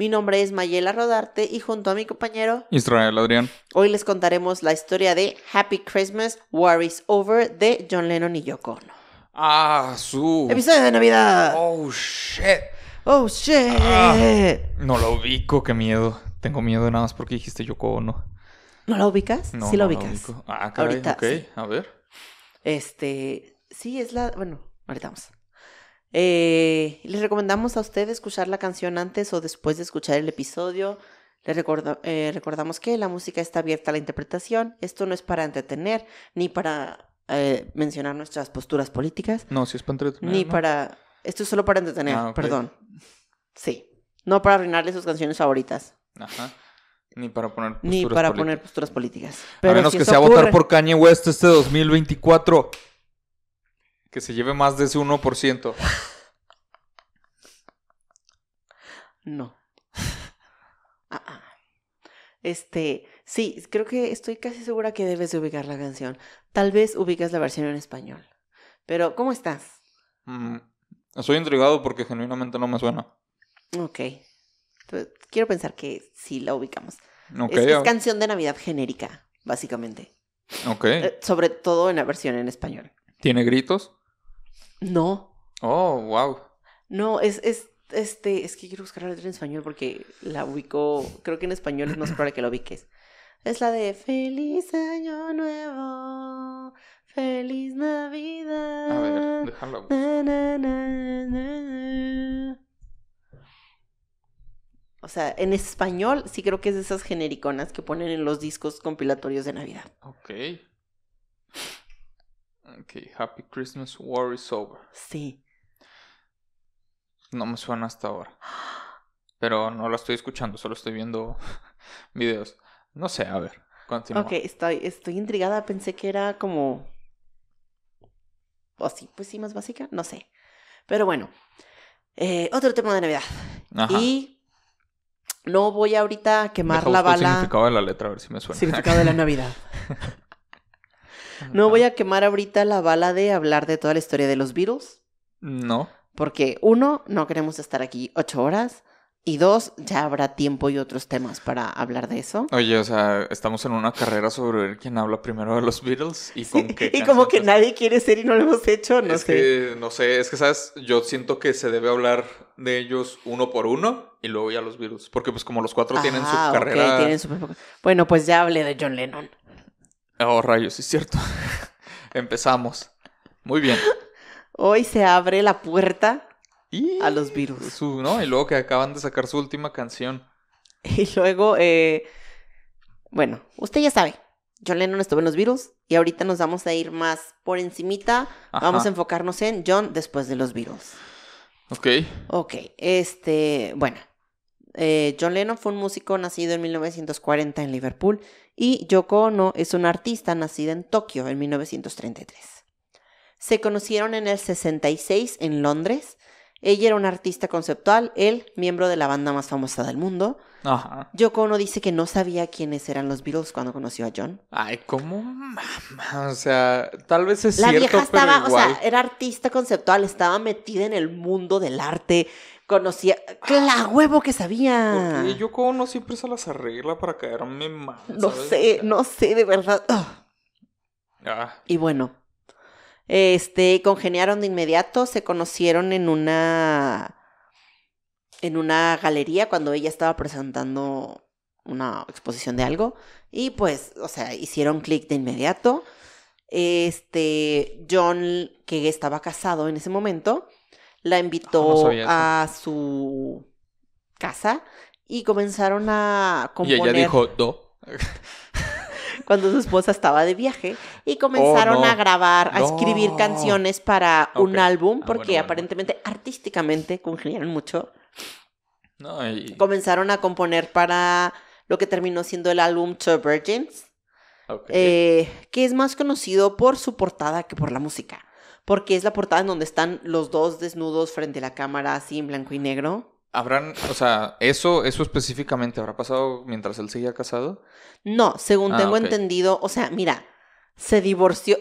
Mi nombre es Mayela Rodarte y junto a mi compañero Israel Adrián. hoy les contaremos la historia de Happy Christmas, War is Over de John Lennon y Yoko Ono. Ah, su. Episodio de Navidad. Oh, shit. Oh shit. Ah. No lo ubico, qué miedo. Tengo miedo nada más porque dijiste Yoko Ono. ¿No la ubicas? No, sí la no ubicas. ubico. Ah, caray, Ahorita, ok. sí. A ver. Este, sí, es la, bueno, ahorita vamos. Eh, les recomendamos a ustedes escuchar la canción antes o después de escuchar el episodio. Les recorda- eh, recordamos que la música está abierta a la interpretación. Esto no es para entretener, ni para eh, mencionar nuestras posturas políticas, No, si es para entretener. ni ¿no? para... Esto es solo para entretener, Ah, perdón. Sí, no para arruinarle sus canciones favoritas, Ajá. Ni para poner ni posturas para políticas. poner posturas políticas. A Pero menos si que sea votar ocurre- por Kanye West este 2024. Que se lleve más de ese 1%. No. Ah, ah. Este, sí, creo que estoy casi segura que debes de ubicar la canción. Tal vez ubicas la versión en español. Pero, ¿cómo estás? Mm, Estoy intrigado porque genuinamente no me suena. Ok. Quiero pensar que sí la ubicamos. Ok, es, es canción de Navidad genérica, básicamente. ok. Eh, sobre todo en la versión en español. ¿Tiene gritos? No, Oh, wow. no, es, es, este, es que quiero buscar la letra en español porque la ubico, creo que en español es más probable que la ubiques. Es la de Feliz Año Nuevo, Feliz Navidad. A ver, na, na, na, na. O sea, en español sí creo que es de esas genericonas que ponen en los discos compilatorios de Navidad. Ok. Ok, Happy Christmas, War is over. Sí. No me suena hasta ahora. Pero no la estoy escuchando, solo estoy viendo videos. No sé, a ver, continúa. Ok, estoy, estoy intrigada. Pensé que era como. O sí, pues sí, más básica. No sé. Pero bueno. Eh, otro tema de Navidad. Ajá. Y no voy ahorita a quemar Deja la busco el bala. significado de la letra, a ver si me suena. Significado de la Navidad. No voy a quemar ahorita la bala de hablar de toda la historia de los Beatles. No. Porque, uno, no queremos estar aquí ocho horas. Y dos, ya habrá tiempo y otros temas para hablar de eso. Oye, o sea, estamos en una carrera sobre ver quién habla primero de los Beatles y con Sí, qué y como que nadie quiere ser y no lo hemos hecho, no es sé. que, no sé, es que, ¿sabes? Yo siento que se debe hablar de ellos uno por uno y luego ya los Beatles. Porque, pues, como los cuatro tienen su Ah, ok, carrera... tienen su Bueno, pues ya hablé de John Lennon. Oh, rayos, es cierto. Empezamos. Muy bien. Hoy se abre la puerta Y... a los Beatles. Su, ¿no? Y luego que acaban de sacar su última canción. Y luego, eh, bueno, usted ya sabe, John Lennon estuvo en los Beatles y ahorita nos vamos a ir más por encimita. Ajá. Vamos a enfocarnos en John después de los Beatles. Ok. Ok, este, bueno, eh, John Lennon fue un músico nacido en 1940 en Liverpool y Yoko Ono es una artista nacida en Tokio en 1933. Se conocieron en el 66 en Londres. Ella era una artista conceptual, él miembro de la banda más famosa del mundo. Ajá. Yoko Ono dice que no sabía quiénes eran los Beatles cuando conoció a John. Ay, ¿cómo? Mamá, O sea, tal vez es La cierto, vieja estaba, pero o sea, era artista conceptual, estaba metida en el mundo del arte, conocía, ¡la huevo que sabía! Porque yo como no siempre se las arregla para caerme mal. No ¿sabes? sé, no sé, de verdad. Ah, Y bueno, este, congeniaron de inmediato, se conocieron en una, en una galería cuando ella estaba presentando una exposición de algo y pues, o sea, hicieron clic de inmediato. Este, John, que estaba casado en ese momento, la invitó Ah, no a su casa y comenzaron a Y componer ella dijo, do. cuando su esposa estaba de viaje y comenzaron Oh, no. a grabar, a escribir canciones para un álbum Ah, porque bueno, aparentemente artísticamente congeniaron mucho. No, y... Comenzaron a componer para lo que terminó siendo el álbum Two Virgins, eh, que es más conocido por su portada que por la música, porque es la portada en donde están los dos desnudos frente a la cámara, así en blanco y negro. Habrán, o sea, eso, eso específicamente habrá pasado mientras él seguía casado. No, según Ah, tengo entendido, o sea, mira, se divorció,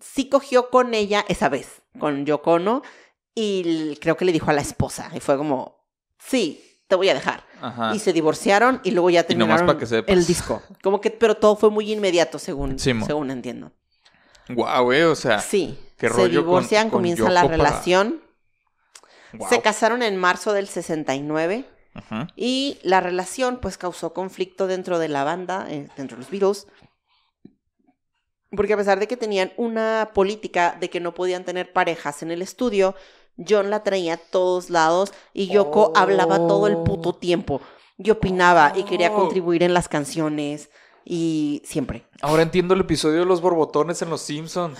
sí cogió con ella esa vez, con Yoko Ono, y creo que le dijo a la esposa, y fue como, sí, te voy a dejar. Ajá. Y se divorciaron y luego ya terminaron que el disco. Como que, pero todo fue muy inmediato, según, Sí, según entiendo. Guau, güey, o sea. Sí, qué se rollo divorcian, con comienza la para- Se casaron en marzo del 69 Ujú. y la relación pues causó conflicto dentro de la banda, eh, dentro de los Beatles. Porque a pesar de que tenían una política de que no podían tener parejas en el estudio, John la traía a todos lados y Yoko hablaba todo el puto tiempo. Y opinaba y quería Oh. contribuir en las canciones y siempre. Ahora entiendo el episodio de los borbotones en Los Simpsons.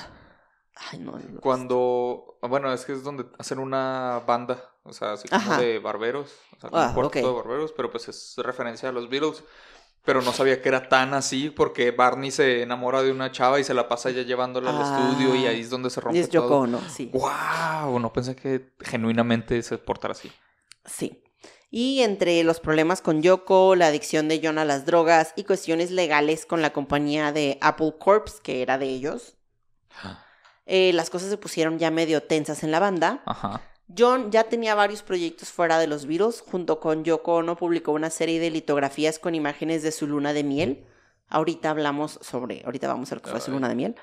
Ay, no, no. Cuando. Bueno, es que es donde hacen una banda. O sea, así como Ajá. de barberos. O sea, Ah, un cuarto de barberos. Pero pues es referencia a los Beatles. Pero no sabía que era tan así. Porque Barney se enamora de una chava y se la pasa ya llevándola al Ah. estudio. Y ahí es donde se rompe Y es Yoko todo. Ono, sí. ¡Wow! No pensé que genuinamente se portara así. Sí. Y entre los problemas con Yoko, la adicción de John a las drogas y cuestiones legales con la compañía de Apple Corps, que era de ellos, eh, las cosas se pusieron ya medio tensas en la banda. Ajá. John ya tenía varios proyectos fuera de los Beatles. Junto con Yoko Ono publicó una serie de litografías con imágenes de su luna de miel. Ahorita hablamos sobre, ahorita vamos a ver qué fue su luna de miel.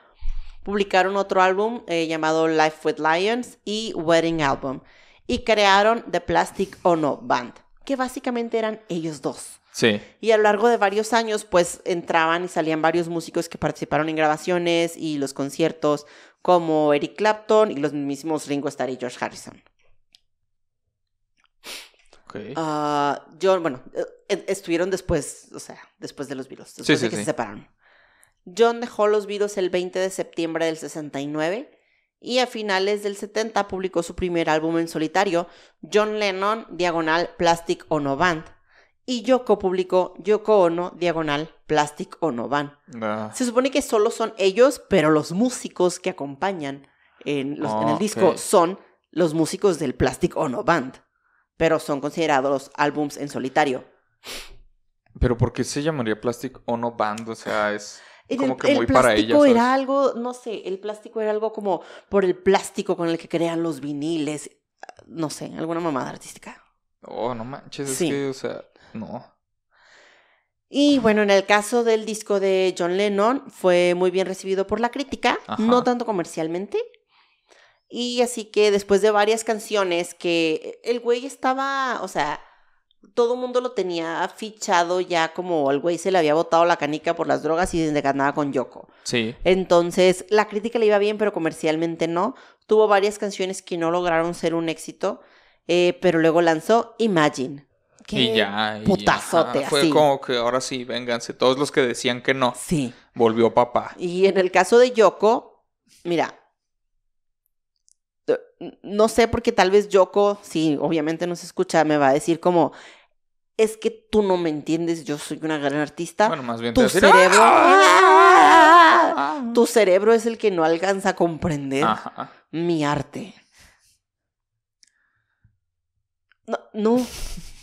Publicaron otro álbum eh, llamado Life with Lions y Wedding Album. Y crearon The Plastic Ono Band, que básicamente eran ellos dos. Sí. Y a lo largo de varios años, pues entraban y salían varios músicos que participaron en grabaciones y los conciertos, como Eric Clapton y los mismos Ringo Starr y George Harrison. Ok. Ah, John, bueno, eh, estuvieron después, o sea, después de los Beatles, después Sí, de que sí. se separaron. John dejó los Beatles el 20 de septiembre del 69 y a finales del 70 publicó su primer álbum en solitario, John Lennon, diagonal Plastic Ono Band. Y Yoko publicó Yoko Ono, diagonal Plastic Ono Band. Ah, Se supone que solo son ellos, pero los músicos que acompañan en, los- en el disco son los músicos del Plastic Ono Band, pero son considerados álbums en solitario. Pero ¿por qué se llamaría Plastic Ono Band? O sea, es El, como que el muy para ella. plástico ¿sabes? era algo, no sé, el plástico era algo como por el plástico con el que crean los viniles, no sé, alguna mamada artística. Oh, no manches, Sí. es que, o sea, no. Y bueno, en el caso del disco de John Lennon, fue muy bien recibido por la crítica, Ajá. no tanto comercialmente. Y así que después de varias canciones que el güey estaba, o sea, todo el mundo lo tenía fichado ya como el güey se le había botado la canica por las drogas y desde que andaba con Yoko. Sí. Entonces, la crítica le iba bien, pero comercialmente no. Tuvo varias canciones que no lograron ser un éxito, eh, pero luego lanzó Imagine. Y ya. y ya. Putazote, Fue así. como que ahora sí, vénganse. Todos los que decían que no, Sí. volvió papá. Y en el caso de Yoko, mira, eh, no sé porque tal vez Yoko, sí, obviamente no se escucha, me va a decir como, es que tú no me entiendes, yo soy una gran artista. Bueno, más bien tu va a decir, cerebro, ¡Ah! tu cerebro es el que no alcanza a comprender Ajá. mi arte. No, no,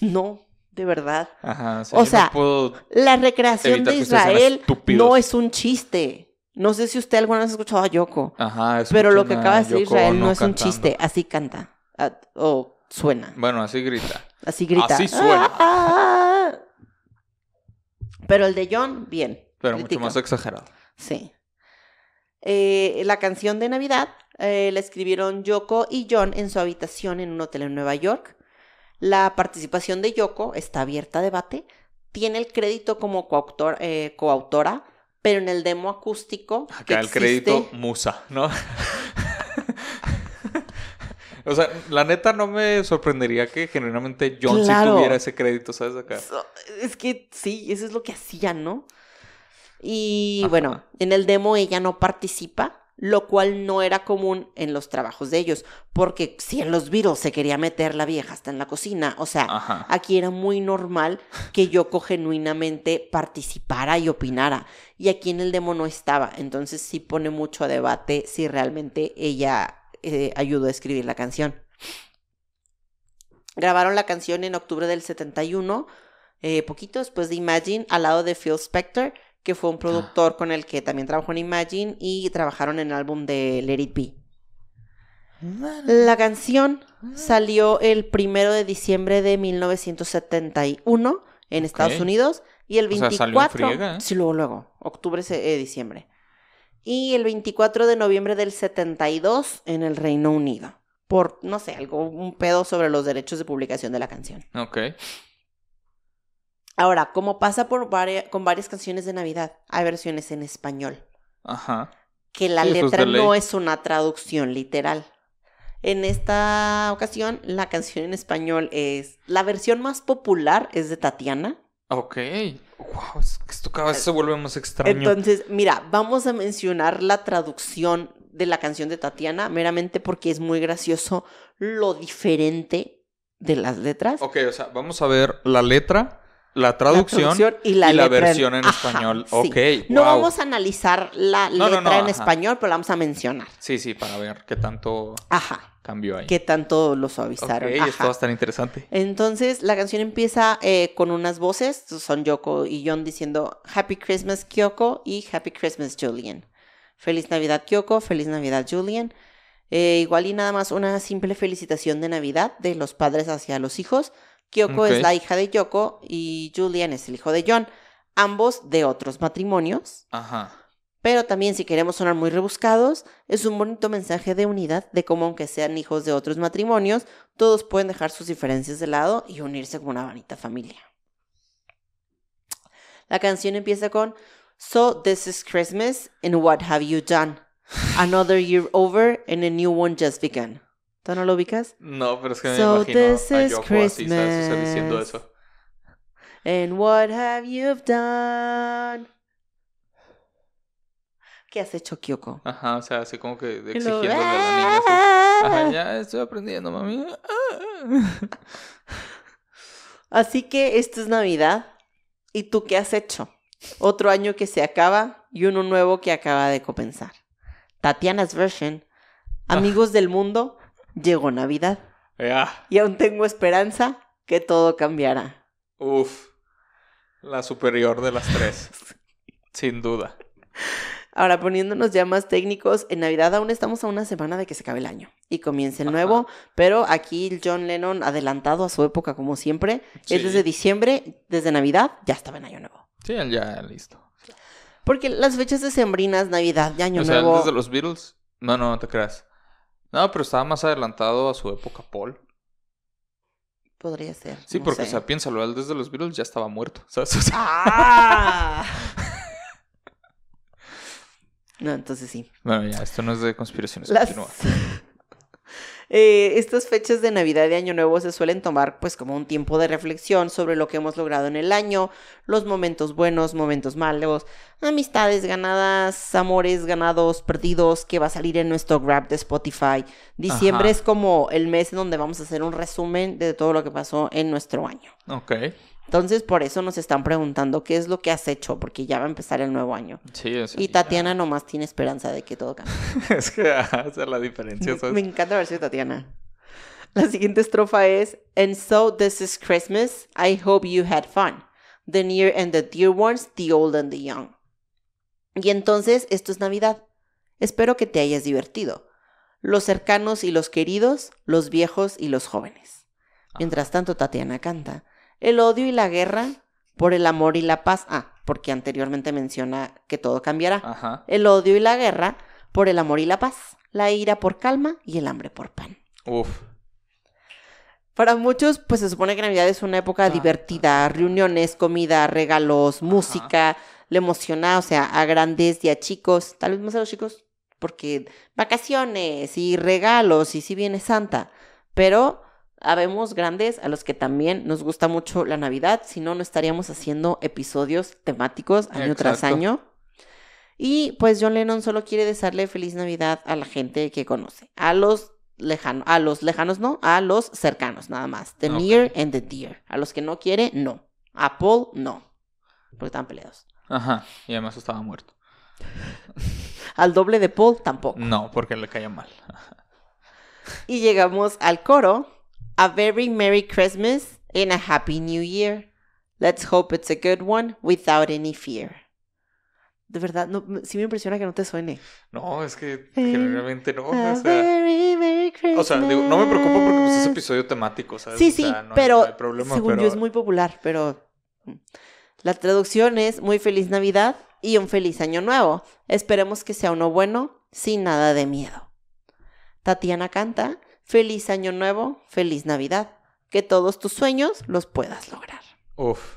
no, de verdad. Ajá. O sea, O sea, no puedo La recreación de Israel no es un chiste. No sé si usted alguna vez ha escuchado a Yoko. Ajá, Pero lo que acaba de decir Yoko Israel no es un chiste, así canta. Ah, O suena, Bueno, así grita. así grita. Así suena. Ah. Pero el de John, bien. Pero critica. mucho más exagerado. Sí. Eh, la canción de Navidad eh, la escribieron Yoko y John en su habitación en un hotel en Nueva York. La participación de Yoko está abierta a debate. Tiene el crédito como coautor- eh, coautora, pero en el demo acústico. que Acá el existe- crédito Musa, ¿no? o sea, la neta no me sorprendería que genuinamente John Claro. sí tuviera ese crédito, ¿sabes? Acá. So- Es que sí, eso es lo que hacían, ¿no? Y Ajá. bueno, en el demo ella no participa. Lo cual no era común en los trabajos de ellos, porque si en los Beatles se quería meter la vieja hasta en la cocina, o sea, Ajá. aquí era muy normal que Yoko genuinamente participara y opinara, y aquí en el demo no estaba, entonces sí pone mucho a debate si realmente ella eh, ayudó a escribir la canción. Grabaron la canción en octubre del 71, eh, poquito después de Imagine, al lado de Phil Spector, que fue un productor con el que también trabajó en Imagine y trabajaron en el álbum de Let It Be. La canción salió el primero de diciembre de 1971 en Estados. Unidos y el O sea, 24. salió en friega, ¿eh? Sí, luego, luego. Octubre, eh, diciembre. Y el 24 de noviembre del 72 en el Reino Unido. Por, no sé, algo, un pedo sobre los derechos de publicación de la canción. Ok. Ahora, como pasa por varia- con varias canciones de Navidad, hay versiones en español. Ajá. que la Sí, eso es letra no es una traducción literal. En esta ocasión, la canción en español es. La versión más popular es de Tatiana. Ok. Wow, esto cada vez se vuelve más extraño. Entonces, mira, vamos a mencionar la traducción de la canción de Tatiana, meramente porque es muy gracioso lo diferente de las letras. Ok, o sea, vamos a ver la letra, la la traducción, y la, y la en- versión en Ajá, español. sí. Ok, No wow. vamos a analizar la No, letra no, no, en ajá. español, pero la vamos a mencionar. Sí, sí, para ver qué tanto Ajá. cambió ahí. Qué tanto lo Ok, suavizaron. esto Ajá. va a estar interesante. Entonces la canción empieza eh, con unas voces, son Yoko y John diciendo Happy Christmas Kyoko y Happy Christmas Julian. Feliz Navidad Kyoko, feliz Navidad Julian. Eh, igual y nada más una simple felicitación de Navidad de los padres hacia los hijos. Kyoko Ok. es la hija de Yoko y Julian es el hijo de John, ambos de otros matrimonios. Ajá. Pero también si queremos sonar muy rebuscados, es un bonito mensaje de unidad de cómo aunque sean hijos de otros matrimonios, todos pueden dejar sus diferencias de lado y unirse como una bonita familia. La canción empieza con So this is Christmas and what have you done? Another year over and a new one just begun. ¿Tú no lo ubicas? No, pero es que me So imagino this a Yoko así, ¿sabes? O sea, diciendo Christmas. eso. And what have you done? ¿Qué has hecho, Kyoko? Ajá, o sea, así como que exigiéndole a la niña así. Ajá, ya estoy aprendiendo, mami. Así que esto es Navidad. ¿Y tú qué has hecho? Otro año que se acaba y uno nuevo que acaba de comenzar. Tatiana's version. Amigos del mundo, llegó Navidad. Ya. Y aún tengo esperanza que todo cambiará. Uf. La superior de las tres. Sin duda. Ahora, poniéndonos ya más técnicos, en Navidad aún estamos a una semana de que se acabe el año y comience el Ajá. nuevo, pero aquí John Lennon, adelantado a su época como siempre, es desde diciembre, desde Navidad, ya estaba en Año Nuevo. Sí, ya listo. Porque las fechas decembrinas, Navidad y Año o sea, Nuevo... desde los Beatles. No, no, no te creas. No, pero estaba más adelantado a su época, Paul. Podría ser. Sí, no porque, sé. o sea, piénsalo, él desde los Beatles ya estaba muerto. ¿sabes? O sea, ¡Ah! no, entonces sí. Bueno, ya, esto no es de conspiraciones. Las- Continúa. Eh, estas fechas de Navidad y Año Nuevo se suelen tomar pues como un tiempo de reflexión sobre lo que hemos logrado en el año, los momentos buenos, momentos malos, amistades ganadas, amores ganados, perdidos, que va a salir en nuestro Grab de Spotify. Diciembre Ajá. es como el mes en donde vamos a hacer un resumen de todo lo que pasó en nuestro año. Ok. Entonces, por eso nos están preguntando qué es lo que has hecho, porque ya va a empezar el nuevo año. Sí, o sea, Y Tatiana nomás tiene esperanza de que todo cambie. ya. es que esa es la diferencia, ¿sabes? Me encanta ver si Tatiana. La siguiente estrofa es And so this is Christmas. I hope you had fun. The near and the dear ones, the old and the young. Y entonces esto es Navidad. Espero que te hayas divertido. Los cercanos y los queridos, los viejos y los jóvenes. Mientras tanto, Tatiana canta. El odio y la guerra por el amor y la paz. Ah, porque anteriormente menciona que todo cambiará Ajá. el odio y la guerra por el amor y la paz, la ira por calma y el hambre por pan. Uf. Para muchos, pues se supone que Navidad es una época Ah. divertida, reuniones, comida, regalos, música, le emociona, o sea, a grandes y a chicos, tal vez más a los chicos, porque vacaciones y regalos y si viene Santa, pero habemos grandes a los que también nos gusta mucho la Navidad, si no, no estaríamos haciendo episodios temáticos año tras año. Y pues John Lennon solo quiere desearle feliz Navidad a la gente que conoce, a los lejanos, a los lejanos no, a los cercanos nada más. The near and the dear. A los que no quiere, no. A Paul, no. Porque están peleados. Ajá. Y además estaba muerto. Al doble de Paul, tampoco. No, porque le caía mal. Y llegamos al coro. A very Merry Christmas and a Happy New Year. Let's hope it's a good one without any fear. De verdad, no, sí me impresiona que no te suene. No, es que Eh, generalmente no. A O sea, very Merry Christmas. o sea, digo, no me preocupa porque pues, es episodio temático, ¿sabes? Sí, O sí, sea, no hay- pero no hay problema, según pero... yo es muy popular, pero mm. la traducción es muy feliz Navidad y un feliz año nuevo. Esperemos que sea uno bueno, sin nada de miedo. Tatiana canta, feliz año nuevo, feliz Navidad, que todos tus sueños los puedas lograr. Uf.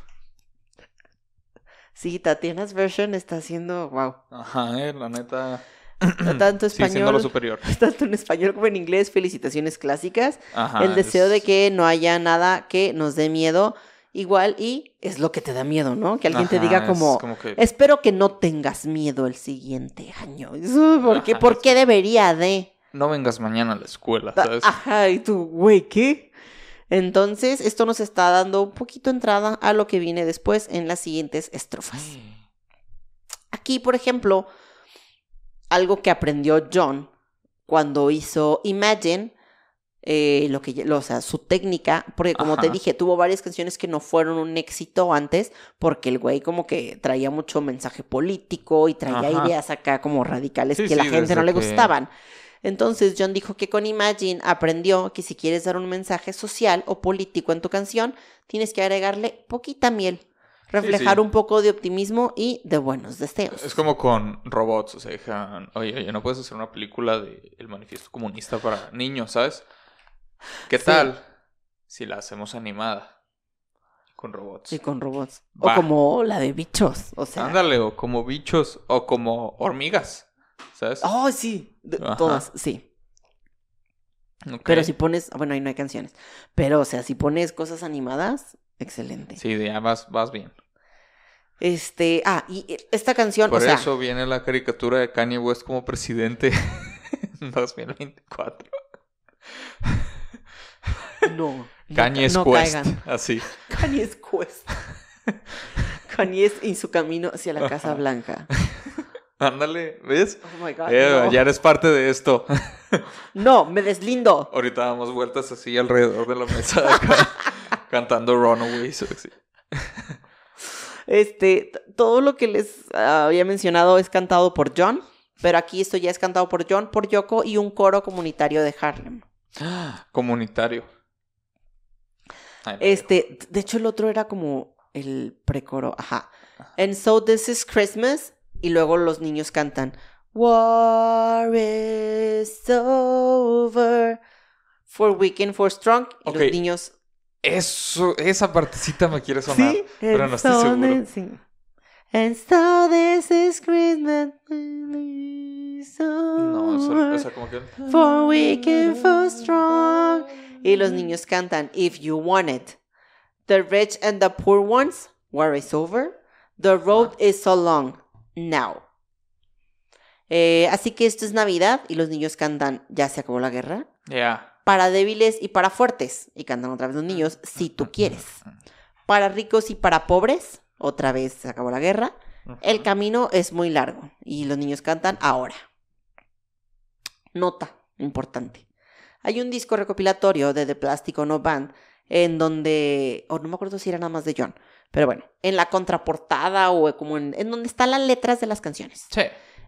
Sí, Tatiana's version está haciendo, wow, Ajá, eh, la neta... tanto Sí, lo español, superior. tanto en español como en inglés, felicitaciones clásicas. Ajá. el deseo de que no haya nada que nos dé miedo igual y es lo que te da miedo, ¿no? Que alguien te diga es como, como que... espero que no tengas miedo el siguiente año. ¿Por qué, Ajá, ¿por es- qué debería de? No vengas mañana a la escuela, Ah, ¿sabes? Ajá, y tú, güey, ¿qué? Entonces, esto nos está dando un poquito entrada a lo que viene después en las siguientes estrofas. Aquí, por ejemplo, algo que aprendió John cuando hizo Imagine, eh, lo que, lo- o sea, su técnica, porque como te dije, tuvo varias canciones que no fueron un éxito antes, porque el güey como que traía mucho mensaje político y traía Ajá. ideas acá como radicales Sí, que la gente no le que- gustaban. Entonces John dijo que con Imagine aprendió que si quieres dar un mensaje social o político en tu canción, tienes que agregarle poquita miel, reflejar sí. un poco de optimismo y de buenos deseos. Es como con robots, o sea, dijeron, oye, oye, no puedes hacer una película de El Manifiesto Comunista para niños, ¿sabes? ¿Qué Sí. tal si la hacemos animada con robots? Sí, con robots. Va. O como la de bichos. O sea. Ándale, o como bichos, o como hormigas, ¿sabes? Oh, sí. Ajá. todas, sí. Pero si pones. Bueno, ahí no hay canciones. Pero, o sea, si pones cosas animadas, excelente. Sí, ya vas, vas bien. Este. Ah, y eh, esta canción, Por o sea. eso viene la caricatura de Kanye West como presidente en 2024. No. Kanye no West, caigan. así. Kanye Quest. Kanye en su camino hacia la Casa. Blanca. Ándale, ¿ves? Oh my god. Eh, no. Ya eres parte de esto. No, me deslindo. Ahorita damos vueltas así alrededor de la mesa de acá, cantando Runaways. Este, todo lo que les ah, había mencionado es cantado por John, pero aquí esto ya es cantado por John, por Yoko y un coro comunitario de Harlem. Comunitario. Ay. Este, de hecho el otro era como el precoro, ajá. And so this is Christmas y luego los niños cantan War is over for weekend for strong y los niños Eso, esa partecita me quiere sonar. Sí, pero no estoy seguro. sí. And so this is Christmas. No, eso, o sea, como que. For weekend for strong. Y los niños cantan If you want it. The rich and the poor ones, war is over. The road is so long. Now. Eh, así que esto es Navidad y los niños cantan Ya se acabó la guerra. Ya. Para débiles y para fuertes. Y cantan otra vez los niños Si tú quieres. Para ricos y para pobres. Otra vez se acabó la guerra. El camino es muy largo. Y los niños cantan ahora. Nota importante. Hay un disco recopilatorio de The Plastic Ono Band en donde, o no me acuerdo si era nada más de John, pero bueno, en la contraportada o como en, en donde están las letras de las canciones. Sí.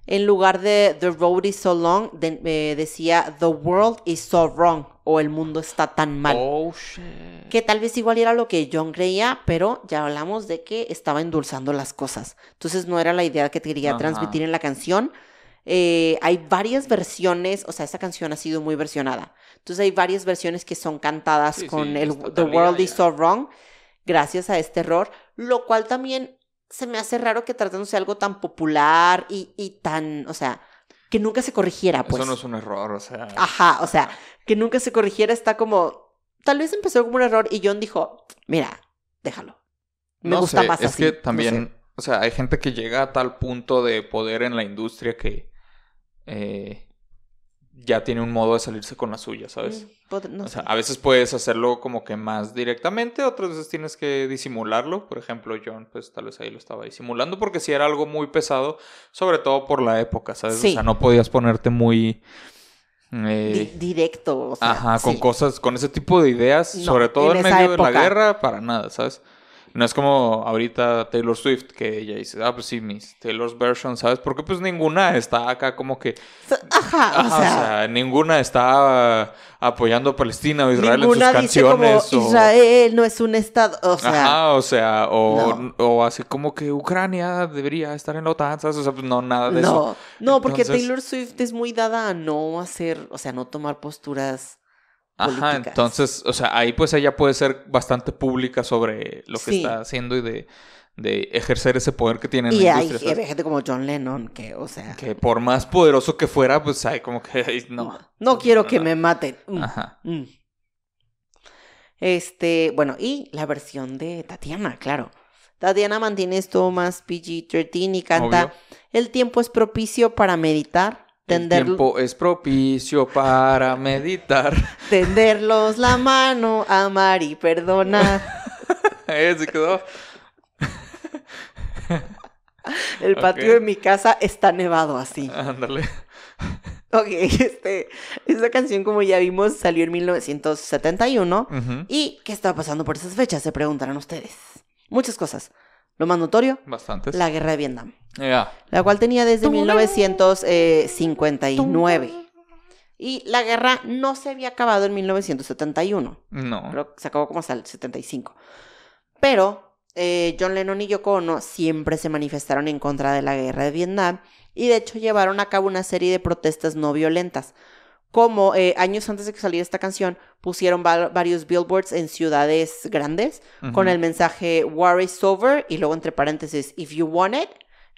En lugar de The Road is so long, de- eh, decía The world is so wrong o el mundo está tan mal. Oh, shit. Que tal vez igual era lo que John creía, pero ya hablamos de que estaba endulzando las cosas. Entonces no era la idea que quería Ajá. transmitir en la canción. Eh, hay varias versiones, o sea, esa canción ha sido muy versionada. Entonces hay varias versiones que son cantadas Sí, con sí, el The World is ya. so wrong, gracias a este error, lo cual también se me hace raro que tratándose de algo tan popular y, y tan, o sea, que nunca se corrigiera, pues. Eso no es un error, o sea. Ajá, o sea, que nunca se corrigiera está como. Tal vez empezó como un error y John dijo: Mira, déjalo. Me no gusta sé, más es así. que no también o sea, hay gente que llega a tal punto de poder en la industria que eh, ya tiene un modo de salirse con la suya, ¿sabes? Mm, no o sea, a veces puedes hacerlo como que más directamente, otras veces tienes que disimularlo. Por ejemplo, John, pues tal vez ahí lo estaba disimulando porque sí era algo muy pesado, sobre todo por la época, ¿sabes? Sí. O sea, no podías ponerte muy... Di- eh, directo, o sea, Ajá, con sí. cosas, con ese tipo de ideas, No, sobre todo en medio de la guerra, para nada, ¿sabes? No es como ahorita Taylor Swift, que ella dice, ah, pues sí, mis Taylor's version, ¿sabes? Porque pues ninguna está acá como que... Ajá, o Ajá, sea, ninguna está apoyando a Palestina o Israel en sus ninguna dice como canciones. o... Israel no es un estado, o sea, Ajá, o sea, o, no. o así como que Ucrania debería estar en la OTAN, ¿sabes? O sea, pues no, nada de eso. no, no, porque Entonces- Taylor Swift es muy dada a no hacer, o sea, no tomar posturas Ajá, entonces, o sea, ahí pues ella puede ser bastante pública sobre lo que Sí. está haciendo y de, de ejercer ese poder que tiene en Y la hay, industria. ¿sabes? hay gente como John Lennon que, o sea, Que por más poderoso que fuera, pues hay como que no. no, no quiero que no. me maten. Mm, Ajá. mm. Este, bueno, y la versión de Tatiana, claro. Tatiana mantiene esto más PG-13 y canta Obvio. El tiempo es propicio para meditar, El tender, tiempo es propicio para meditar. tenderlos la mano, amar y perdonar. Eh, se quedó. El patio de mi casa está nevado así. Ándale. Ok, este, esta canción, como ya vimos, salió en 1971. Ujú. ¿Y qué estaba pasando por esas fechas? Se preguntarán ustedes. Muchas cosas. Lo más notorio, Bastantes. la guerra de Vietnam, Ya. la cual tenía desde 1959. Y la guerra no se había acabado en 1971. No. Creo que se acabó como hasta el 75. Pero eh, John Lennon y Yoko Ono siempre se manifestaron en contra de la guerra de Vietnam y de hecho llevaron a cabo una serie de protestas no violentas. Como eh, años antes de que saliera esta canción, pusieron va- varios billboards en ciudades grandes con el mensaje War is over y luego entre paréntesis If you want it,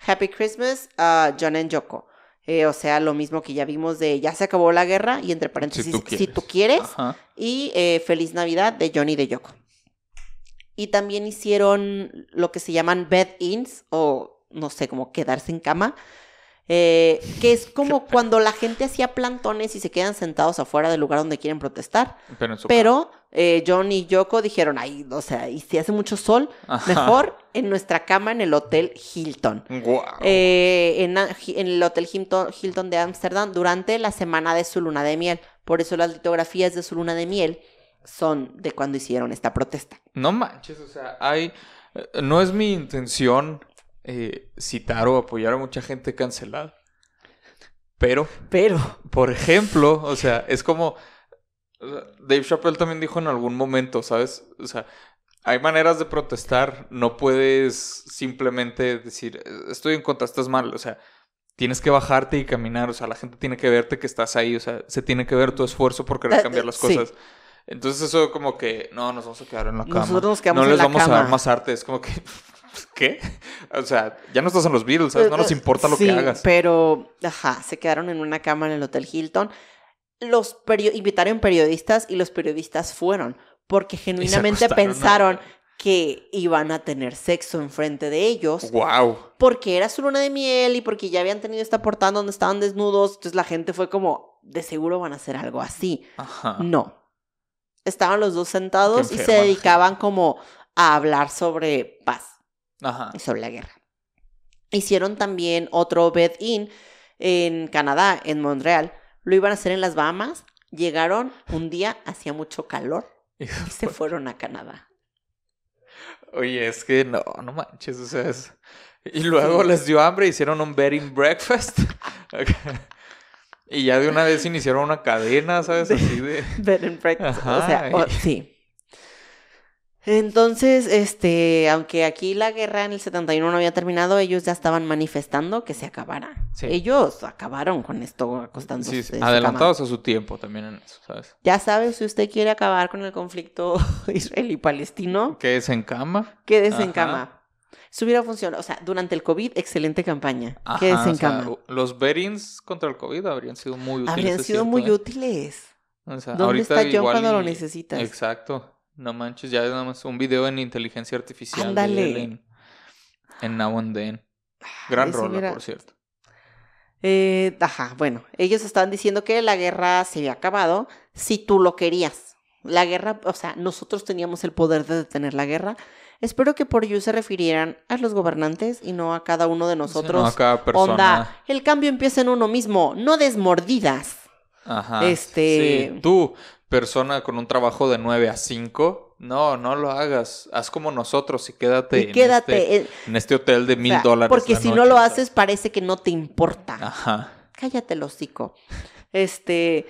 Happy Christmas, uh, John and Yoko. Eh, o sea, lo mismo que ya vimos de ya se acabó la guerra y entre paréntesis tú si tú quieres. y eh, Feliz Navidad de Johnny de Yoko. Y también hicieron lo que se llaman bed-ins o no sé, como quedarse en cama. Eh, que es como cuando la gente hacía plantones y se quedan sentados afuera del lugar donde quieren protestar. Pero, en su Pero eh, John y Yoko dijeron, ay, o sea, y si hace mucho sol, Ajá. mejor en nuestra cama en el Hotel Hilton. Guau. Eh, en, a- en el Hotel Hilton, Hilton de Ámsterdam durante la semana de su luna de miel. Por eso las litografías de su luna de miel son de cuando hicieron esta protesta. No manches, o sea, hay... eh, No es mi intención eh, citar o apoyar a mucha gente cancelada. Pero, Pero, por ejemplo, o sea, es como... Dave Chappelle también dijo en algún momento, ¿sabes? O sea, hay maneras de protestar, no puedes simplemente decir, "Eh, estoy en contra, estás mal, o sea, tienes que bajarte y caminar, o sea, la gente tiene que verte que estás ahí, o sea, se tiene que ver tu esfuerzo por querer Eh, cambiar las sí. cosas. Entonces eso como que, no, nos vamos a quedar en la cama. Nosotros nos quedamos no en les la vamos a dar más arte, es como que, ¿qué? O sea, ya no estás en los Beatles, ¿sabes? No nos importa lo Sí, que hagas. Pero, ajá, se quedaron en una cama en el Hotel Hilton. Los perio- invitaron periodistas y los periodistas fueron porque genuinamente pensaron que iban a tener sexo enfrente de ellos ¡Wow! porque era su luna de miel y porque ya habían tenido esta portada donde estaban desnudos. Entonces la gente fue como, de seguro van a hacer algo así. Ajá. No. Estaban los dos sentados y se dedicaban como a hablar sobre paz Ajá. sobre la guerra. Hicieron también otro bed-in en Canadá, en Montreal. Lo iban a hacer en las Bahamas. Llegaron un día, hacía mucho calor y se fueron a Canadá. Oye, es que no, no manches, o sea, es... Y luego Sí. les dio hambre, hicieron un bed and breakfast. y ya de una vez iniciaron una cadena, ¿sabes? Así de... Bed and breakfast. O sea, Ajá, o- y- sí. Entonces, este, aunque aquí la guerra en el 71 no había terminado, ellos ya estaban manifestando que se acabara. Sí. Ellos acabaron con esto acostándose. Sí, su adelantados a su tiempo también en eso, ¿sabes? Ya sabes, si usted quiere acabar con el conflicto israelí-palestino, ¿Qué es en cama? quédese en Ajá. cama. Eso hubiera funcionado. O sea, durante el COVID, excelente campaña. Ajá, quédese en o sea, cama. los beddings contra el COVID habrían sido muy útiles. Habrían sido muy ¿eh? útiles. O sea, ¿Dónde está John igual cuando lo necesitas? Exacto. No manches, ya nada más un video en inteligencia artificial. de Ándale. él en- En Now and Then. Gran rola, por cierto. Eh, ajá, bueno, ellos estaban diciendo que la guerra se había acabado si tú lo querías. La guerra, o sea, nosotros teníamos el poder de detener la guerra. Espero que por you se refirieran a los gobernantes y no a cada uno de Sí, no, nosotros. a cada persona. Onda, el cambio empieza en uno mismo, no desmordidas. Ajá. Este- sí. Tú, persona con un trabajo de 9 a 5, no, no lo hagas. Haz como nosotros y quédate, y en, quédate. este, en este hotel de mil dólares. Porque si no lo haces, parece que no te importa. Ajá. Cállate el hocico. Este,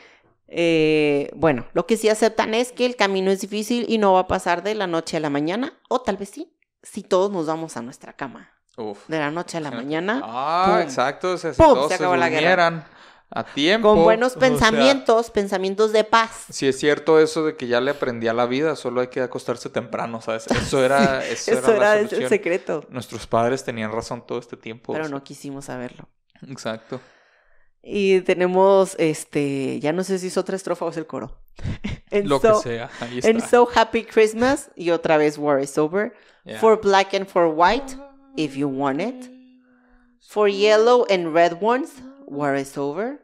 eh, bueno, lo que sí aceptan es que el camino es difícil y no va a pasar de la noche a la mañana, o tal vez sí, si todos nos vamos a nuestra cama. Uf. De la noche a la mañana, Ah, ¡pum! exacto. Si ¡Pum! todos Se se, acabó la guerra. A tiempo. con buenos o sea, pensamientos, pensamientos de paz. Si es cierto eso de que ya le aprendí a la vida, solo hay que acostarse temprano, ¿sabes? Eso era, eso Eso era, el secreto, Nuestros padres tenían razón todo este tiempo. pero o sea, no quisimos saberlo. Exacto. Y tenemos, este, ya no sé si es otra estrofa o es el coro. Lo so, que sea. Ahí está. en So Happy Christmas, y otra vez War is Over. Yeah. For black and for white, if you want it. For yellow and red ones, war is over.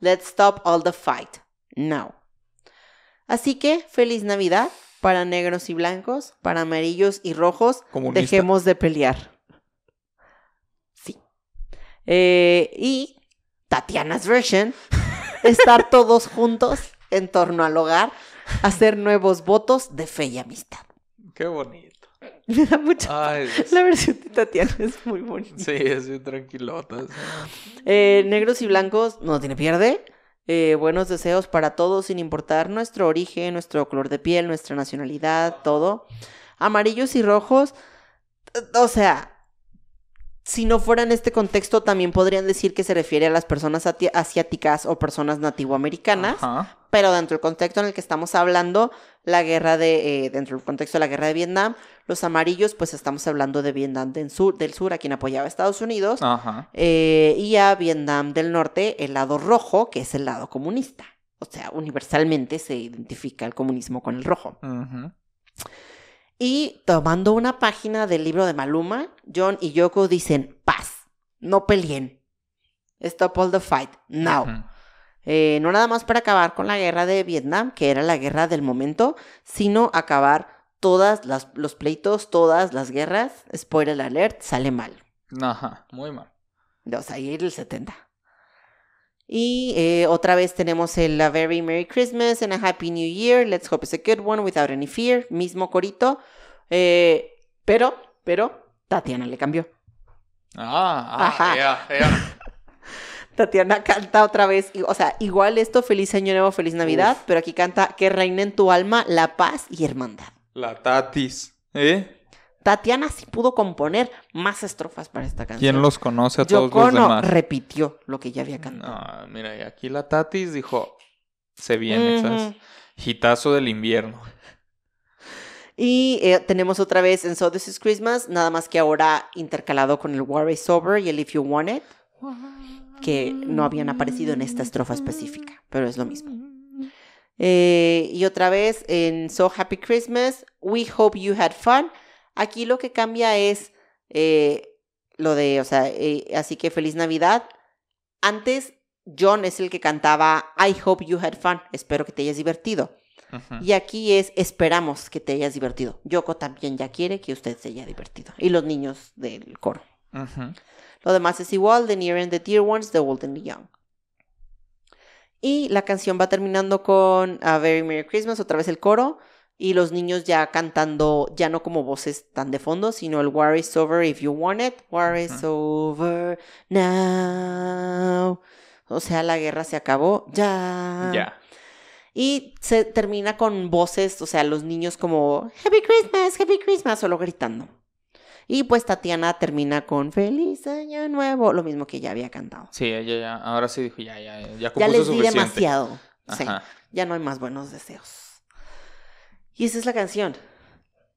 Let's stop all the fight. Now. Así que, feliz Navidad para negros y blancos, para amarillos y rojos. Comunista. Dejemos de pelear. Sí. Eh, y Tatiana's version, estar todos juntos en torno al hogar, hacer nuevos votos de fe y amistad. Qué bonito. Me da Ay, Dios. la versión de Tatiana es muy bonita. Sí, es bien tranquilota. Eh, negros y blancos no tiene pierde. Eh, buenos deseos para todos, sin importar nuestro origen, nuestro color de piel, nuestra nacionalidad, todo. Amarillos y rojos, eh, o sea, si no fuera en este contexto, también podrían decir que se refiere a las personas asiáticas o personas nativoamericanas. Ajá. Pero dentro del contexto en el que estamos hablando, la guerra de, eh, dentro del contexto de la guerra de Vietnam, los amarillos, pues estamos hablando de Vietnam del sur, del sur a quien apoyaba a Estados Unidos, Ajá. eh, y a Vietnam del norte, el lado rojo, que es el lado comunista. O sea, universalmente se identifica el comunismo con el rojo. Ujú. Y tomando una página del libro de Maluma, John y Yoko dicen, paz, no peleen. Stop all the fight, now. Eh, no nada más para acabar con la guerra de Vietnam, que era la guerra del momento, sino acabar todas las, los pleitos, todas las guerras. Spoiler alert, sale mal. Ajá. Muy mal. O sea, ahí el 70. Y eh, otra vez tenemos el A Very Merry Christmas and a Happy New Year. Let's hope it's a good one without any fear. Mismo corito. Eh, pero, pero, Tatiana le cambió. Ah, ah, ya, ya. Tatiana canta otra vez, o sea, igual esto, feliz año nuevo, feliz Navidad, Uf. pero aquí canta que reine en tu alma la paz y hermandad. La Tatis. ¿Eh? Tatiana sí pudo componer más estrofas para esta canción. ¿Quién los conoce a todos los demás? repitió lo que ya había cantado. No, mira, y aquí la Tatis dijo, se viene. ¿sabes? Hitazo del invierno. Y eh, tenemos otra vez en So This Is Christmas, nada más que ahora intercalado con el War is Over y el If You Want It, que no habían aparecido en esta estrofa específica, pero es lo mismo. Eh, y otra vez en So Happy Christmas, We Hope You Had Fun. Aquí lo que cambia es eh, lo de, o sea, eh, así que feliz Navidad. Antes John es el que cantaba I Hope You Had Fun, espero que te hayas divertido. Y aquí es esperamos que te hayas divertido. Yoko también ya quiere que usted se haya divertido. Y los niños del coro. Lo demás es igual, The Near and the Dear Ones, The Old and the Young. Y la canción va terminando con A Very Merry Christmas, otra vez el coro. Y los niños ya cantando, ya no como voces tan de fondo, sino el War is over if you want it. War is over now. O sea, la guerra se acabó. Ya. Ya. Y se termina con voces, o sea, los niños como Happy Christmas, Happy Christmas, solo gritando. Y pues Tatiana termina con Feliz Año Nuevo, lo mismo que ya había cantado. Sí, ya, ya. Ahora sí dijo, ya, ya, ya Ya les di suficiente. demasiado. Sí, ya no hay más buenos deseos. Y esa es la canción.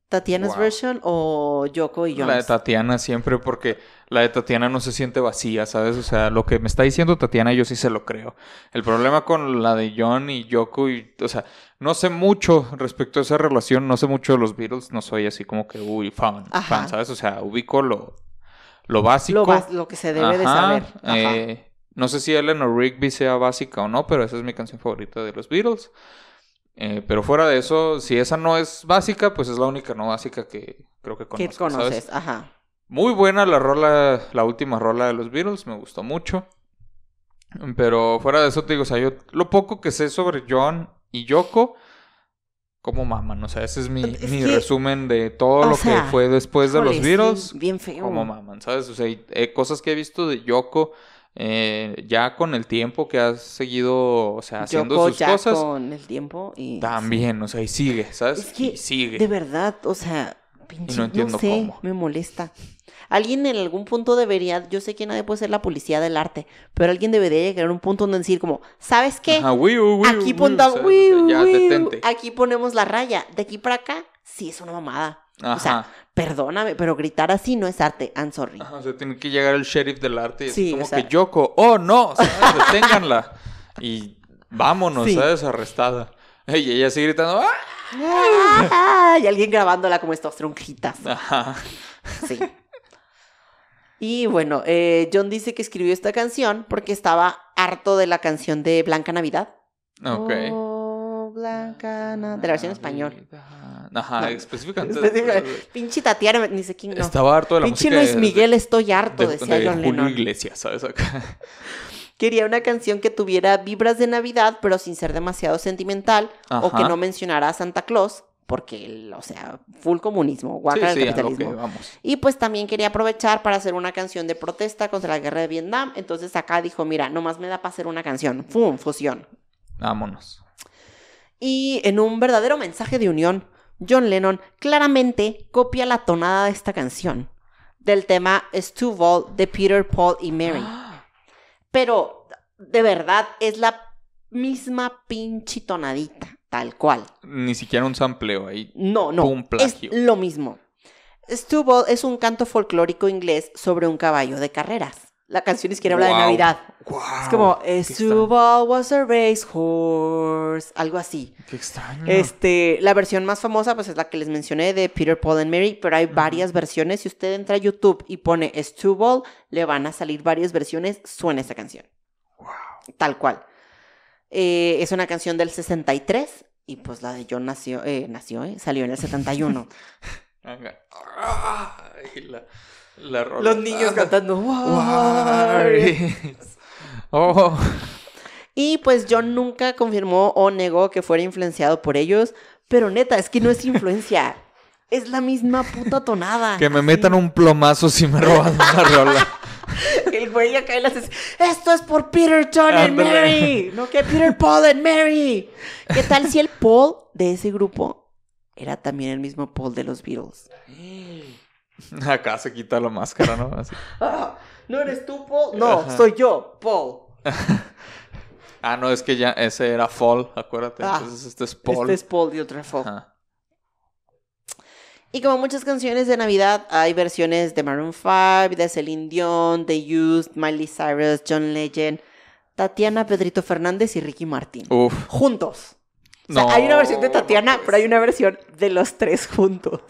Tatiana's Wow. version o Yoko y La de. Tatiana siempre, porque la de Tatiana no se siente vacía, ¿sabes? O sea, lo que me está diciendo Tatiana, yo sí se lo creo. El problema con la de John y Yoko, y, o sea, no sé mucho respecto a esa relación, no sé mucho de los Beatles, no soy así como que, uy, fan, Ajá. fan, ¿sabes? O sea, ubico lo, lo básico. Lo, que se debe de saber. Ajá. eh, no sé si Eleanor Rigby sea básica o no, pero esa es mi canción favorita de los Beatles. Eh, pero fuera de eso, si esa no es básica, pues es la única no básica que creo que ¿Qué conozco, ¿sabes? conoces? Ajá. Muy buena la rola, la última rola de los Beatles, me gustó mucho. Pero fuera de eso te digo, o sea, yo lo poco que sé sobre John y Yoko, como maman, o sea, ese es mi, Es mi que- resumen de todo o lo sea, que fue después de los Beatles, sí, bien feo. como maman, ¿sabes? O sea, y, eh, cosas que he visto de Yoko eh, ya con el tiempo que has seguido, o sea, haciendo Yoko sus ya cosas, con el tiempo y... también, o sea, y sigue, ¿sabes? Es que, y sigue. De verdad, o sea, pinche, no, entiendo sé, cómo. me molesta. Alguien en algún punto debería, yo sé que nadie puede ser la policía del arte, pero alguien debería llegar a un punto donde decir como, ¿sabes qué? Ajá, aquí aquí ponemos la raya, de aquí para acá, sí es una mamada. Ajá. O sea, perdóname, pero gritar así no es arte, I'm sorry. Ajá, o sea, tiene que llegar el sheriff del arte y Sí, como o sea- que Yoko, oh no, ¿sabes? deténganla. Y vámonos, Sí. ¿sabes? Arrestada. Y ella sigue gritando, ¡ah! Ah, y alguien grabándola como estas tronjitas. Ajá. Sí. Y bueno, eh, John dice que escribió esta canción porque estaba harto de la canción de Blanca Navidad. Ok. Oh, Blanca Navidad. De la versión en español. Ajá, No. específicamente. Específicamente, Pinche Tatiana, ni sé quién no. Estaba harto de la Pinche música Luis de- Miguel, estoy harto, de, decía de John Julio Lennon. Iglesias, ¿sabes? Acá. Quería una canción que tuviera vibras de Navidad, pero sin ser demasiado sentimental, o que no mencionara a Santa Claus, porque, el- o sea, full comunismo, guaca sí, capitalismo. vamos. Y pues también quería aprovechar para hacer una canción de protesta contra la guerra de Vietnam. Entonces acá dijo, mira, nomás me da para hacer una canción. ¡Fum! Fusión. Vámonos. Y en un verdadero mensaje de unión, John Lennon claramente copia la tonada de esta canción, del tema Stuvall de Peter, Paul y Mary. Pero, de verdad, es la misma pinche tonadita, tal cual. Ni siquiera un sampleo ahí. No, no, Un es lo mismo. Stubble es un canto folclórico inglés sobre un caballo de carreras. La canción ni siquiera habla de Wow. Navidad. Es como. Stubble was a racehorse, algo así. Qué extraño. Este, la versión más famosa pues es la que les mencioné de Peter, Paul and Mary, pero hay varias versiones. Si usted entra a YouTube y pone Stubble, le van a salir varias versiones, suena esta canción. Tal cual. Eh, es una canción del 63 y pues la de John nació, eh, nació, eh, salió en el 71. Venga. Ay, la, la rola. Los niños cantando. Oh. Y pues John nunca confirmó o negó que fuera influenciado por ellos, pero neta, es que no es influencia. Es la misma puta tonada. Que me metan un plomazo si me roban una rola. El güey acá y las hace, Esto es por Peter, John and. Mary. No que Peter, Paul and Mary. ¿Qué tal si el Paul de ese grupo era también el mismo Paul de los Beatles? Acá se quita la máscara, ¿no? Así. Ah, ¿No eres tú, Paul? No, Ajá. soy yo, Paul. Ah, no, es que ya ese era Fall, acuérdate. Ah, Entonces este es Paul. Este es Paul de otra Paul. Ajá. Y como muchas canciones de Navidad, hay versiones de Maroon 5, de Celine Dion, de Used, Miley Cyrus, John Legend, Tatiana, Pedrito Fernández y Ricky Martin. Uf. Juntos. O sea, No, hay una versión de Tatiana, pero hay una versión de los tres juntos.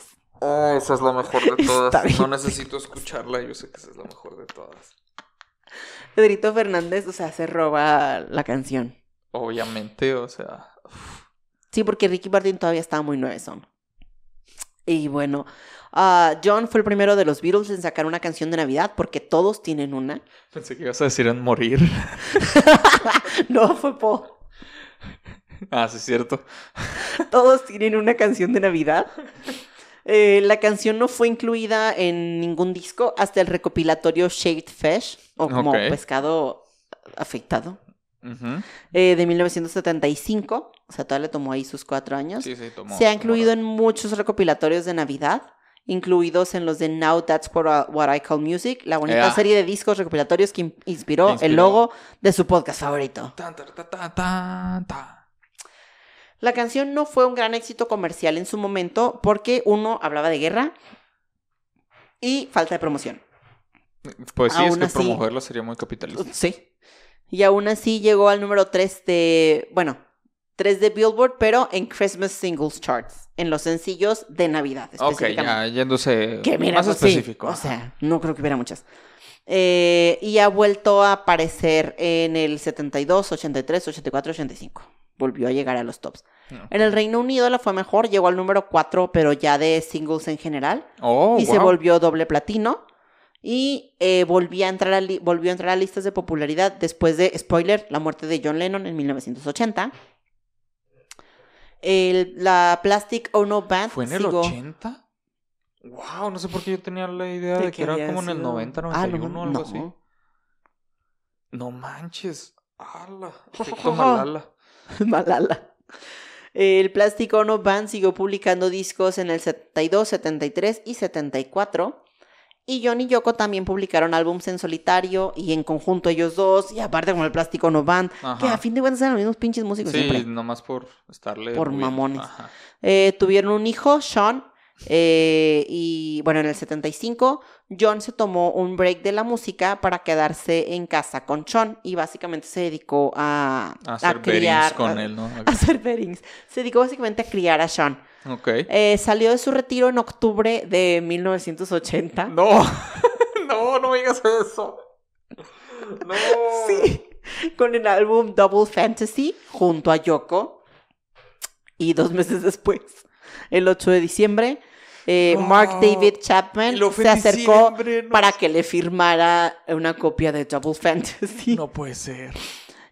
Oh, esa es la mejor de todas. No necesito escucharla, yo sé que esa es la mejor de todas. Pedrito Fernández, o sea, se roba la canción. Obviamente, o sea. Sí, porque Ricky Martin todavía estaba muy nuevezón. Y bueno, ah, John fue el primero de los Beatles en sacar una canción de Navidad, porque todos tienen una. Pensé que ibas a decir en morir. no, fue Paul. Ah, sí, es cierto. Todos tienen una canción de Navidad. Eh, la canción no fue incluida en ningún disco hasta el recopilatorio Shaved Fish, o como pescado afectado, eh, de 1975. O sea, todavía le tomó ahí sus cuatro años. Sí, sí, tomó. Se ha incluido en muchos recopilatorios de Navidad, incluidos en los de Now That's What, I- What I Call Music, la bonita serie de discos recopilatorios que in- inspiró, Inspiró. el logo de su podcast favorito. Tan, tan, tan. La canción no fue un gran éxito comercial en su momento porque uno hablaba de guerra y falta de promoción. Pues sí, es Aún que así- promoverlo sería muy capitalista. Sí. Y aún así llegó al número 3 de, bueno, 3 de Billboard, pero en Christmas Singles Charts, en los sencillos de Navidad. Ok, ya yéndose Que mira, más pues, sí, específico. o sea, no creo que hubiera muchas. Eh, y ha vuelto a aparecer en el 72, 83, 84, 85. Volvió a llegar a los tops. No. En el Reino Unido la fue mejor, llegó al número 4, pero ya de singles en general. Oh, y se volvió doble platino. Y eh, volvió, a entrar a volvió a entrar a listas de popularidad después de, spoiler, la muerte de John Lennon en 1980. El- la Plastic Ono Band ¿Fue en el siguió- 80? Wow, no sé por qué yo tenía la idea de, de que era como en el sido- 90, Ah, 91 no, algo no. así. No manches. ¡Hala! Efecto Malala. Malala. El Plastic Ono Band siguió publicando discos en el 72, 73 y 74. Y John y Yoko también publicaron álbums en solitario y en conjunto ellos dos. Y aparte con el Plastic Ono Band, que a fin de cuentas eran los mismos pinches músicos Sí, siempre. nomás por estarle. Por mamones. Eh, tuvieron un hijo, Sean. Eh, y bueno, en el 75, John se tomó un break de la música para quedarse en casa con Sean y básicamente se dedicó a, A hacer bearings con él, ¿no? a hacer bearings. Se dedicó básicamente a criar a Sean. Eh, salió de su retiro en octubre de 1980. No, no, no digas eso. No. Sí, con el álbum Double Fantasy junto a Yoko. Y dos meses después, el 8 de diciembre, eh. Mark David Chapman se acercó no. para que le firmara una copia de Double Fantasy. No puede ser.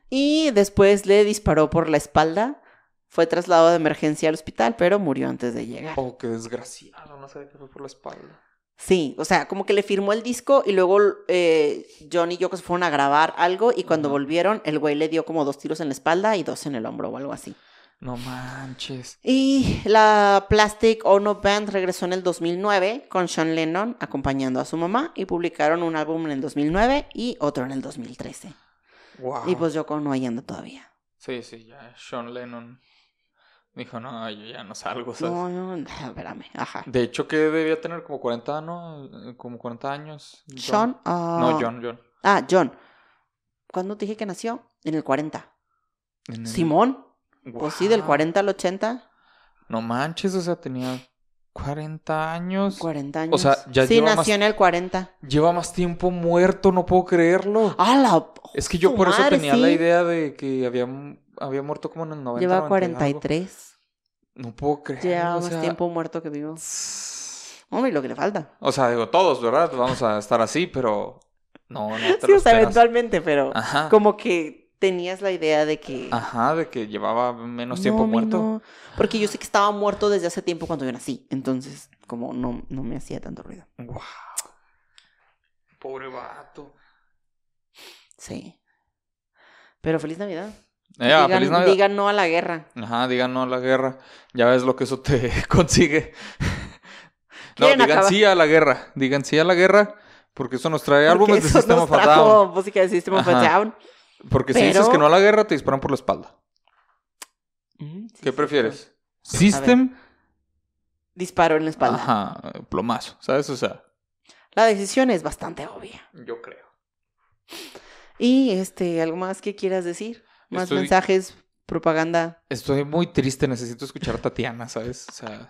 Y después le disparó por la espalda. Fue trasladado de emergencia al hospital, pero murió antes de llegar. Oh, qué desgraciado. No sabía que fue por la espalda. Sí, o sea, como que le firmó el disco y luego eh, John y Yoko se fueron a grabar algo y cuando volvieron el güey le dio como dos tiros en la espalda y dos en el hombro o algo así. No manches. Y la Plastic Ono Band regresó en el 2009 con Sean Lennon acompañando a su mamá y publicaron un álbum en el 2009 y otro en el 2013. Wow. Y pues Yoko no ahí anda todavía. Sí, sí, ya. Sean Lennon dijo, no, yo ya no salgo, ¿sabes? No, no, no, espérame, ajá. De hecho, que debía tener como 40, ¿no? Como 40 años. John. Sean, ah, No, John, John. Ah, John. ¿Cuándo te dije que nació? En el 40. En el- Simón. Pues sí, del Guau. 40 al 80. No manches, o sea, tenía 40 años. 40 años. O sea, ya Sí, lleva nació más- en el 40. Lleva más tiempo muerto, no puedo creerlo. ¡Ah, la... es que yo por eso tenía la idea de que había, había muerto como en el 90. Lleva 90 y algo. 43. No puedo creer. Lleva o más sea, tiempo muerto que vivo. Hombre, lo que le falta. O sea, digo, todos, ¿verdad? Vamos a estar así, pero no, no te Sí, o sea, eventualmente, pero Ajá. como que tenías la idea de que... Ajá, de que llevaba menos tiempo No, muerto. no. Porque yo sé que estaba muerto desde hace tiempo cuando yo nací. Entonces, como no, no me hacía tanto ruido. Wow. Pobre vato. Sí. Pero feliz Navidad. Eh, ah, digan, feliz Navidad. digan no a la guerra. Ajá, digan no a la guerra. Ya ves lo que eso te consigue. no, digan acabar- sí a la guerra. Digan sí a la guerra. Porque eso nos trae Porque álbumes de eso System nos of a trajo Down. música de System of Porque si dices que no a la guerra, te disparan por la espalda. Mm, sí, ¿Qué sí, prefieres? sí. ¿System? Disparo en la espalda. Ajá, plomazo, ¿sabes? O sea, La decisión es bastante obvia. yo creo. Y este, ¿algo más que quieras decir? Más Estoy- mensajes, propaganda. Estoy muy triste, necesito escuchar a Tatiana, ¿sabes? O sea,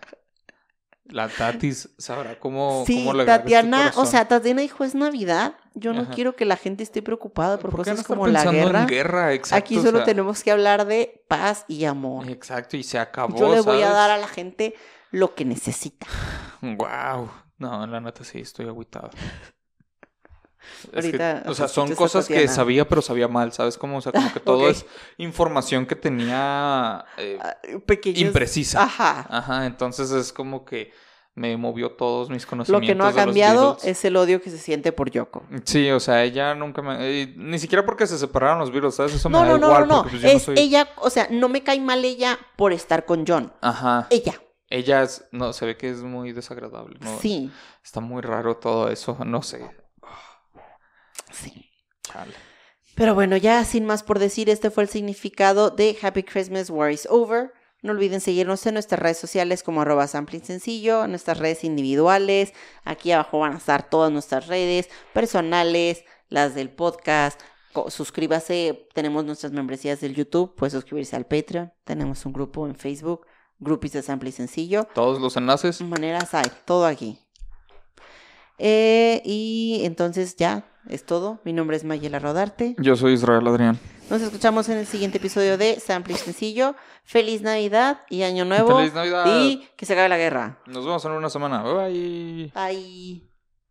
la Tatis sabrá cómo, sí, cómo Tatiana, o sea, Tatiana dijo es Navidad. Yo no Ajá. quiero que la gente esté preocupada por, ¿Por no cosas estar como la guerra. en guerra? Exacto, Aquí o solo sea, tenemos que hablar de paz y amor. Exacto, y se acabó. Yo le voy a dar a la gente lo que necesita. Wow. No, la neta sí, estoy agüitado. Que, Ahorita o sea, son escuchas a cosas que sabía, pero sabía mal, ¿sabes? Como, o sea, como que todo es información que tenía eh, Ah, Pequeños. imprecisa. Ajá. Ajá, entonces es como que me movió todos mis Lo conocimientos. que no ha cambiado es el odio que se siente por Yoko. Sí, o sea, ella nunca me... eh, ni siquiera porque se separaron los Beatles, ¿sabes? Eso No, me da no, no, igual, no, no. porque pues yo no Es soy... ella, o sea, no me cae mal ella por estar con John. Ajá. Ella, Ella es... No, se ve que es muy desagradable. ¿no? sí, Está muy raro todo eso, no sé. sí. Chale. Pero bueno, ya sin más por decir, este fue el significado de Happy Christmas, War is Over. No olviden seguirnos en nuestras redes sociales como arroba sampling sencillo, en nuestras redes individuales. Aquí abajo van a estar todas nuestras redes personales, las del podcast, suscríbase, tenemos nuestras membresías del YouTube, puede suscribirse al Patreon, tenemos un grupo en Facebook, Groupies de Sample y Sencillo. Todos los enlaces. Maneras hay, todo aquí. Eh, y entonces ya, es todo. Mi nombre es Mayela Rodarte. Yo soy Israel Adrián. Nos escuchamos en el siguiente episodio de Sample y Sencillo. Feliz Navidad y Año Nuevo. ¡Feliz Navidad! Y que se acabe la guerra. Nos vemos en una semana. Bye. Bye.